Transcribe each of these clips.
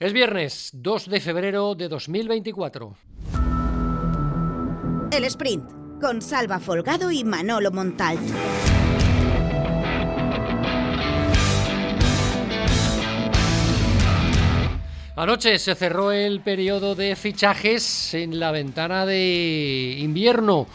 Es viernes 2 de febrero de 2024. El sprint con Salva Folgado y Manolo Montal. Anoche se cerró el periodo de fichajes en la ventana de invierno.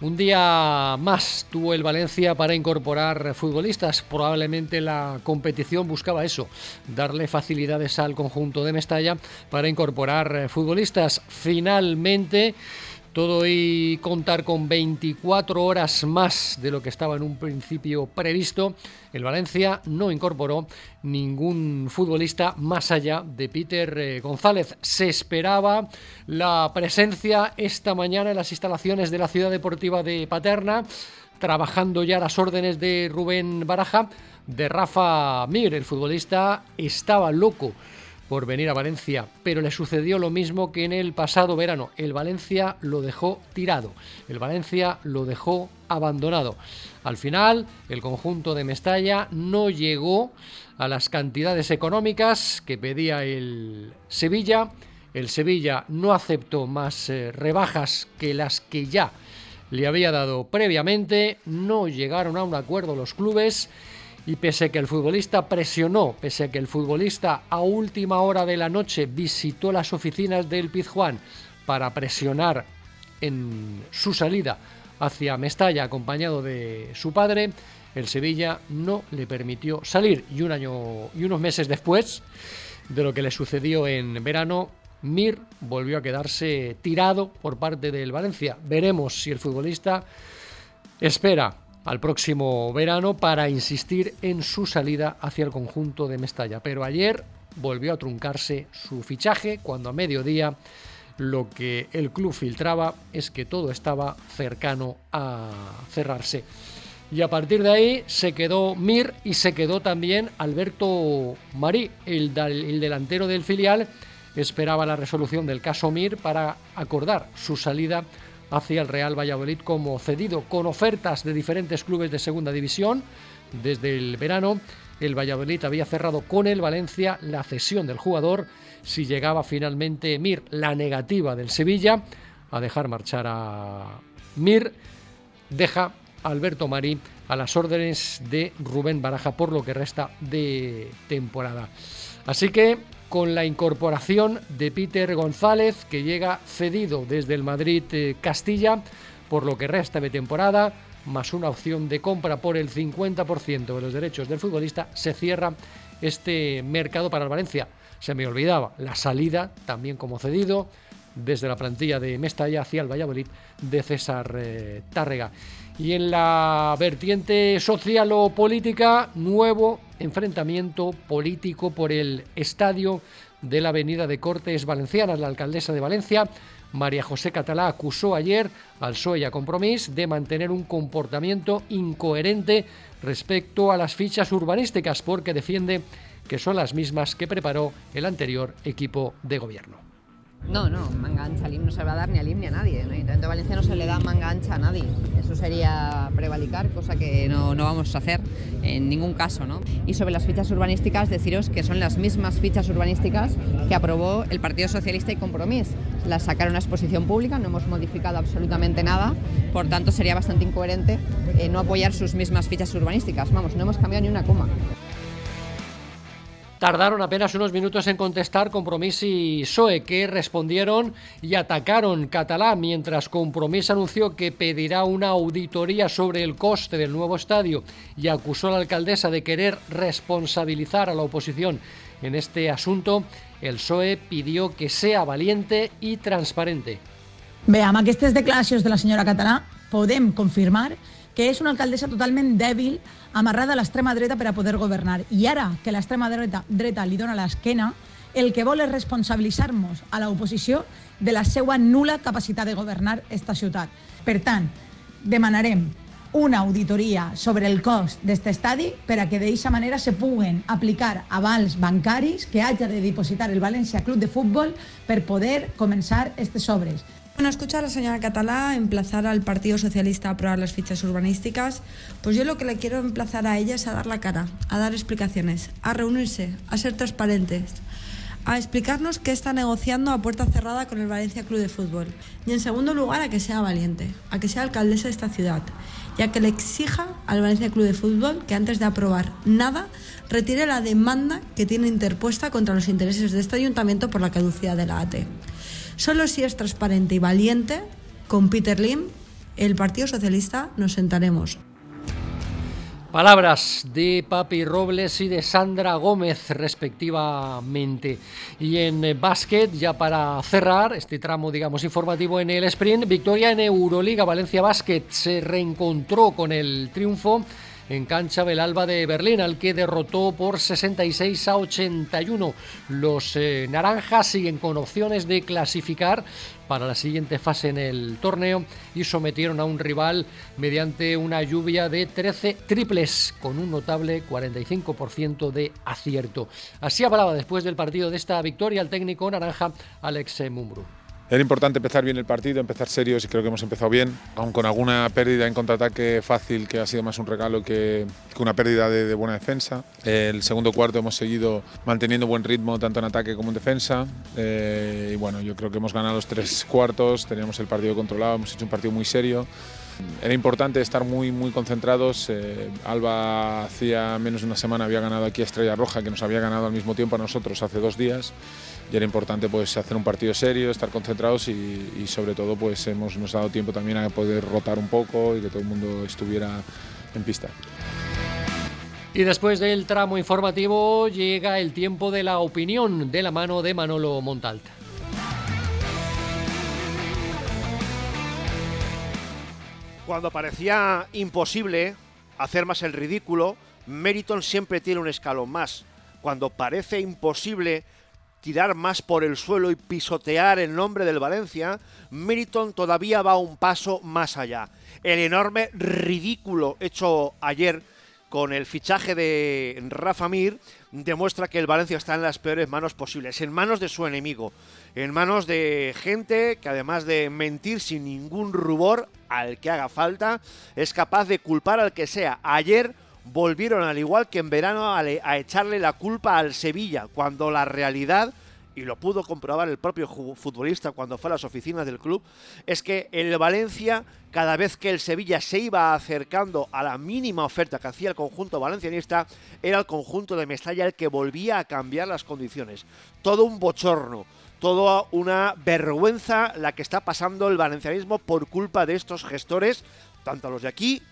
Un día más tuvo el Valencia para incorporar futbolistas. Probablemente la competición buscaba eso, darle facilidades al conjunto de Mestalla para incorporar futbolistas. Finalmente todo y contar con 24 horas más de lo que estaba en un principio previsto, el Valencia no incorporó ningún futbolista más allá de Peter eh, González. Se esperaba la presencia esta mañana en las instalaciones de la Ciudad Deportiva de Paterna, trabajando ya las órdenes de Rubén Baraja, de Rafa Mir. El futbolista estaba loco por venir a Valencia, pero le sucedió lo mismo que en el pasado verano. El Valencia lo dejó tirado, el Valencia lo dejó abandonado. Al final, el conjunto de Mestalla no llegó a las cantidades económicas que pedía el Sevilla. El Sevilla no aceptó más eh, rebajas que las que ya le había dado previamente. No llegaron a un acuerdo los clubes y pese a que el futbolista presionó, pese a que el futbolista a última hora de la noche visitó las oficinas del Pizjuán para presionar en su salida hacia Mestalla acompañado de su padre, el Sevilla no le permitió salir y un año y unos meses después de lo que le sucedió en verano, Mir volvió a quedarse tirado por parte del Valencia. Veremos si el futbolista espera al próximo verano para insistir en su salida hacia el conjunto de Mestalla. Pero ayer volvió a truncarse su fichaje cuando a mediodía lo que el club filtraba es que todo estaba cercano a cerrarse. Y a partir de ahí se quedó Mir y se quedó también Alberto Marí, el, el delantero del filial, esperaba la resolución del caso Mir para acordar su salida hacia el Real Valladolid como cedido con ofertas de diferentes clubes de segunda división. Desde el verano, el Valladolid había cerrado con el Valencia la cesión del jugador si llegaba finalmente Mir, la negativa del Sevilla a dejar marchar a Mir, deja Alberto Marí a las órdenes de Rubén Baraja por lo que resta de temporada. Así que con la incorporación de Peter González, que llega cedido desde el Madrid eh, Castilla por lo que resta de temporada, más una opción de compra por el 50% de los derechos del futbolista, se cierra este mercado para el Valencia. Se me olvidaba la salida, también como cedido, desde la plantilla de Mestalla hacia el Valladolid de César eh, Tárrega. Y en la vertiente social o política, nuevo enfrentamiento político por el estadio de la Avenida de Cortes Valencianas. La alcaldesa de Valencia, María José Catalá, acusó ayer al PSOE y a Compromís de mantener un comportamiento incoherente respecto a las fichas urbanísticas, porque defiende que son las mismas que preparó el anterior equipo de gobierno. No, no, manga ancha al no se va a dar ni al ni a nadie. Ayuntamiento de Valencia no se le da manga ancha a nadie. Eso sería prevalicar, cosa que no, no, vamos a hacer en ningún caso. ¿no? Y sobre las fichas urbanísticas, deciros que son las mismas fichas urbanísticas que aprobó el Partido Socialista y Compromís. Las sacaron a exposición pública, no hemos modificado absolutamente nada, por tanto sería bastante incoherente eh, no apoyar sus mismas fichas urbanísticas. Vamos, no hemos cambiado ni una coma. Tardaron apenas unos minutos en contestar Compromís y PSOE, que respondieron y atacaron Catalá, mientras Compromís anunció que pedirá una auditoría sobre el coste del nuevo estadio y acusó a la alcaldesa de querer responsabilizar a la oposición en este asunto. El PSOE pidió que sea valiente y transparente. De la señora Catalá podemos confirmar és una alcaldessa totalment dèbil, amarrada a l'extrema dreta per a poder governar. I ara que l'extrema dreta, dreta li dona l'esquena, el que vol és responsabilitzar-nos a l'oposició de la seva nula capacitat de governar esta ciutat. Per tant, demanarem una auditoria sobre el cost d'aquest estadi per a que d'aquesta manera se puguen aplicar avals bancaris que hagi de dipositar el València Club de Futbol per poder començar aquestes obres. Bueno, escuchar a la señora Catalá emplazar al Partido Socialista a aprobar las fichas urbanísticas, pues yo lo que le quiero emplazar a ella es a dar la cara, a dar explicaciones, a reunirse, a ser transparentes, a explicarnos qué está negociando a puerta cerrada con el Valencia Club de Fútbol. Y en segundo lugar, a que sea valiente, a que sea alcaldesa de esta ciudad, ya que le exija al Valencia Club de Fútbol que antes de aprobar nada retire la demanda que tiene interpuesta contra los intereses de este ayuntamiento por la caducidad de la AT. Solo si es transparente y valiente, con Peter Lim, el Partido Socialista, nos sentaremos Palabras de Papi Robles y de Sandra Gómez, respectivamente. Y en básquet, ya para cerrar este tramo, digamos, informativo en el sprint, victoria en Euroliga. Valencia Basket se reencontró con el triunfo en cancha Alba de Berlín, al que derrotó por 66 a 81. Los eh, naranjas siguen con opciones de clasificar para la siguiente fase en el torneo y sometieron a un rival mediante una lluvia de 13 triples con un notable 45% de acierto. Así hablaba después del partido de esta victoria el técnico naranja Alex Mumbrú. Era importante empezar bien el partido, empezar serios y creo que hemos empezado bien, aun con alguna pérdida en contraataque fácil que ha sido más un regalo que, una pérdida de, buena defensa. El segundo cuarto hemos seguido manteniendo buen ritmo tanto en ataque como en defensa eh, y bueno, yo creo que hemos ganado los tres cuartos, teníamos el partido controlado, hemos hecho un partido muy serio. Era importante estar muy, muy concentrados. Eh, Alba hacía menos de una semana había ganado aquí a Estrella Roja, que nos había ganado al mismo tiempo a nosotros hace dos días y era importante pues hacer un partido serio, estar concentrados y, sobre todo pues hemos nos dado tiempo también a poder rotar un poco y que todo el mundo estuviera en pista. Y después del tramo informativo llega el tiempo de la opinión de la mano de Manolo Montalt. Cuando parecía imposible hacer más el ridículo, Meriton siempre tiene un escalón más. Cuando parece imposible tirar más por el suelo y pisotear el nombre del Valencia, Meriton todavía va un paso más allá. El enorme ridículo hecho ayer con el fichaje de Rafa Mir demuestra que el Valencia está en las peores manos posibles, en manos de su enemigo, en manos de gente que además de mentir sin ningún rubor al que haga falta, es capaz de culpar al que sea. Ayer volvieron al igual que en verano a, echarle la culpa al Sevilla, cuando la realidad y lo pudo comprobar el propio futbolista cuando fue a las oficinas del club, es que el Valencia, cada vez que el Sevilla se iba acercando a la mínima oferta que hacía el conjunto valencianista, era el conjunto de Mestalla el que volvía a cambiar las condiciones. Todo un bochorno, toda una vergüenza la que está pasando el valencianismo por culpa de estos gestores, tanto los de aquí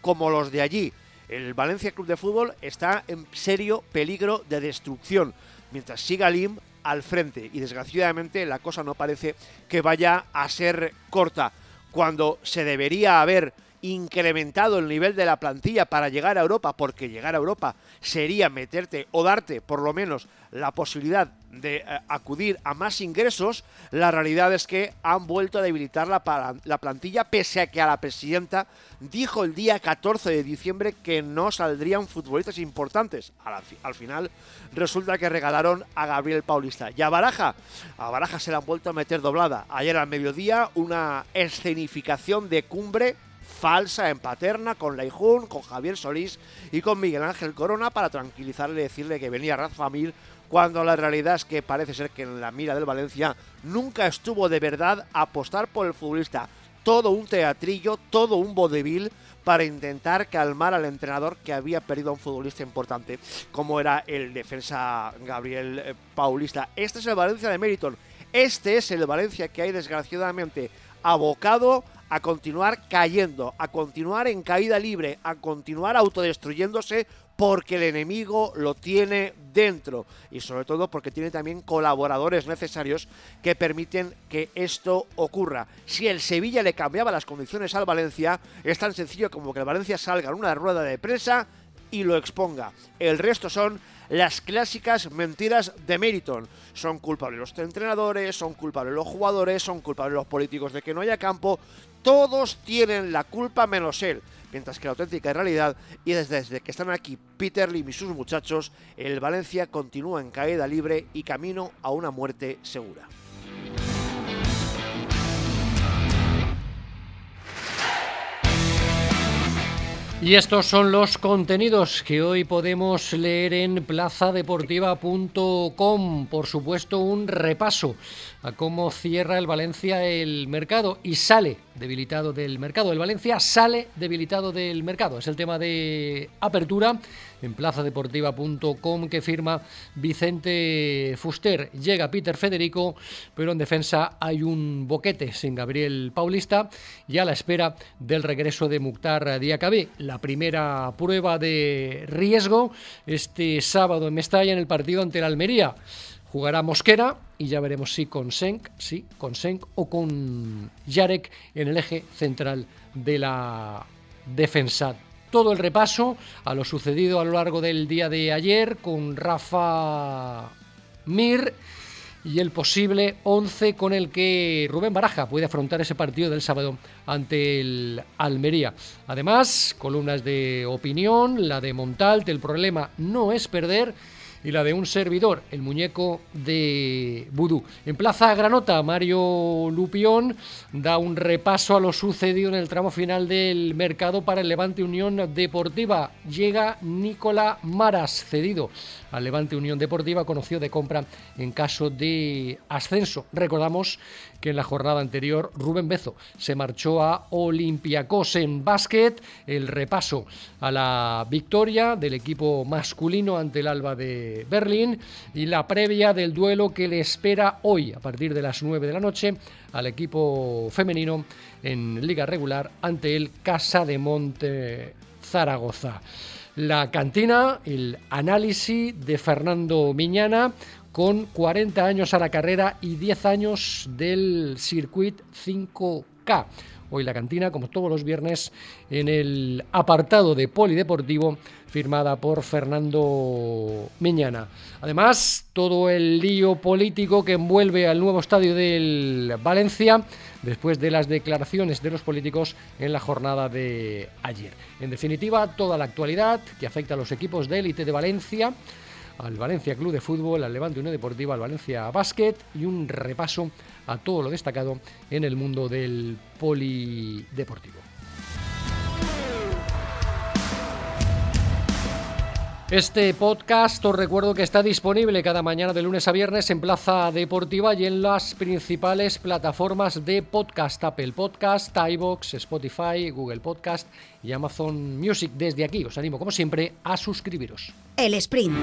como los de allí el Valencia Club de Fútbol está en serio peligro de destrucción, mientras siga Lim al frente y desgraciadamente la cosa no parece que vaya a ser corta, cuando se debería haber incrementado el nivel de la plantilla para llegar a Europa, porque llegar a Europa sería meterte o darte por lo menos la posibilidad de eh, acudir a más ingresos, la realidad es que han vuelto a debilitar la, la, plantilla, pese a que a la presidenta dijo el día 14 de diciembre que no saldrían futbolistas importantes. Al, al final resulta que regalaron a Gabriel Paulista. Y a Baraja, a Baraja se le han vuelto a meter doblada. Ayer al mediodía una escenificación de cumbre falsa en Paterna con Leijun, con Javier Solís y con Miguel Ángel Corona para tranquilizarle y decirle que venía Rafa Mir cuando la realidad es que parece ser que en la mira del Valencia nunca estuvo de verdad apostar por el futbolista. Todo un teatrillo, todo un vodevil para intentar calmar al entrenador que había perdido a un futbolista importante, como era el defensa Gabriel eh, Paulista. Este es el Valencia de Meriton. Este es el Valencia que hay desgraciadamente abocado a continuar cayendo, a continuar en caída libre, a continuar autodestruyéndose porque el enemigo lo tiene dentro y sobre todo porque tiene también colaboradores necesarios que permiten que esto ocurra. Si el Sevilla le cambiaba las condiciones al Valencia, es tan sencillo como que el Valencia salga en una rueda de prensa y lo exponga. El resto son las clásicas mentiras de Meriton. Son culpables los entrenadores, son culpables los jugadores, son culpables los políticos de que no haya campo. Todos tienen la culpa menos él. Mientras que la auténtica realidad, y desde, desde que están aquí Peter Lim y sus muchachos, el Valencia continúa en caída libre y camino a una muerte segura. Y estos son los contenidos que hoy podemos leer en plazadeportiva.com. Por supuesto, un repaso a cómo cierra el Valencia el mercado y sale debilitado del mercado. El Valencia sale debilitado del mercado. Es el tema de apertura en plazadeportiva.com que firma Vicente Fuster. Llega Peter Federico, pero en defensa hay un boquete sin Gabriel Paulista y a la espera del regreso de Mukhtar Diakabé. Primera prueba de riesgo este sábado en Mestalla en el partido ante la Almería. Jugará Mosquera y ya veremos si con Senk, sí, con Senk o con Yarek en el eje central de la defensa todo el repaso a lo sucedido a lo largo del día de ayer con Rafa Mir y el posible 11 con el que Rubén Baraja puede afrontar ese partido del sábado ante el Almería. Además, columnas de opinión, la de Montalt, el problema no es perder y la de un servidor, el muñeco de Vudú. En Plaza Granota, Mario Lupión da un repaso a lo sucedido en el tramo final del mercado para el Levante Unión Deportiva. Llega Nicola Maras, cedido al Levante Unión Deportiva, conocido de compra en caso de ascenso. Recordamos que en la jornada anterior Rubén Bezo se marchó a Olympiacos en básquet. El repaso a la victoria del equipo masculino ante el Alba Berlín y la previa del duelo que le espera hoy a partir de las 9 de la noche al equipo femenino en liga regular ante el Casa de Monte Zaragoza. La cantina, el análisis de Fernando Miñana, con 40 años a la carrera y 10 años del Circuit 5K. Hoy la cantina, como todos los viernes, en el apartado de polideportivo firmada por Fernando Miñana. Además, todo el lío político que envuelve al nuevo estadio del Valencia después de las declaraciones de los políticos en la jornada de ayer. En definitiva, toda la actualidad que afecta a los equipos de élite de Valencia al Valencia Club de Fútbol, al Levante Unión Deportiva, al Valencia Basket y un repaso a todo lo destacado en el mundo del polideportivo. Este podcast os recuerdo que está disponible cada mañana de lunes a viernes en Plaza Deportiva y en las principales plataformas de podcast, Apple Podcast, iBox, Spotify, Google Podcast y Amazon Music. Desde aquí os animo, como siempre, a suscribiros. El sprint.